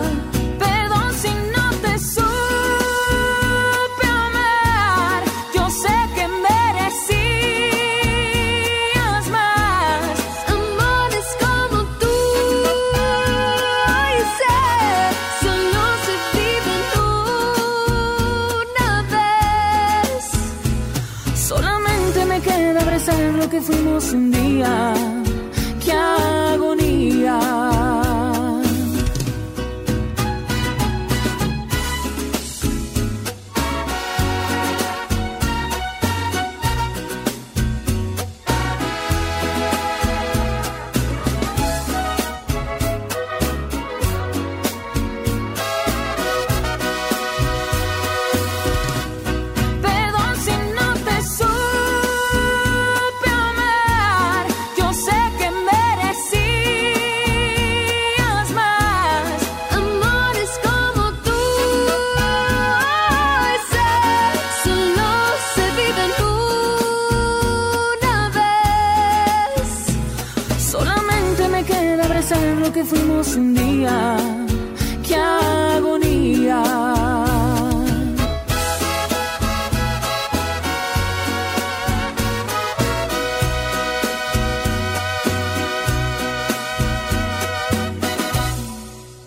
fuimos un día,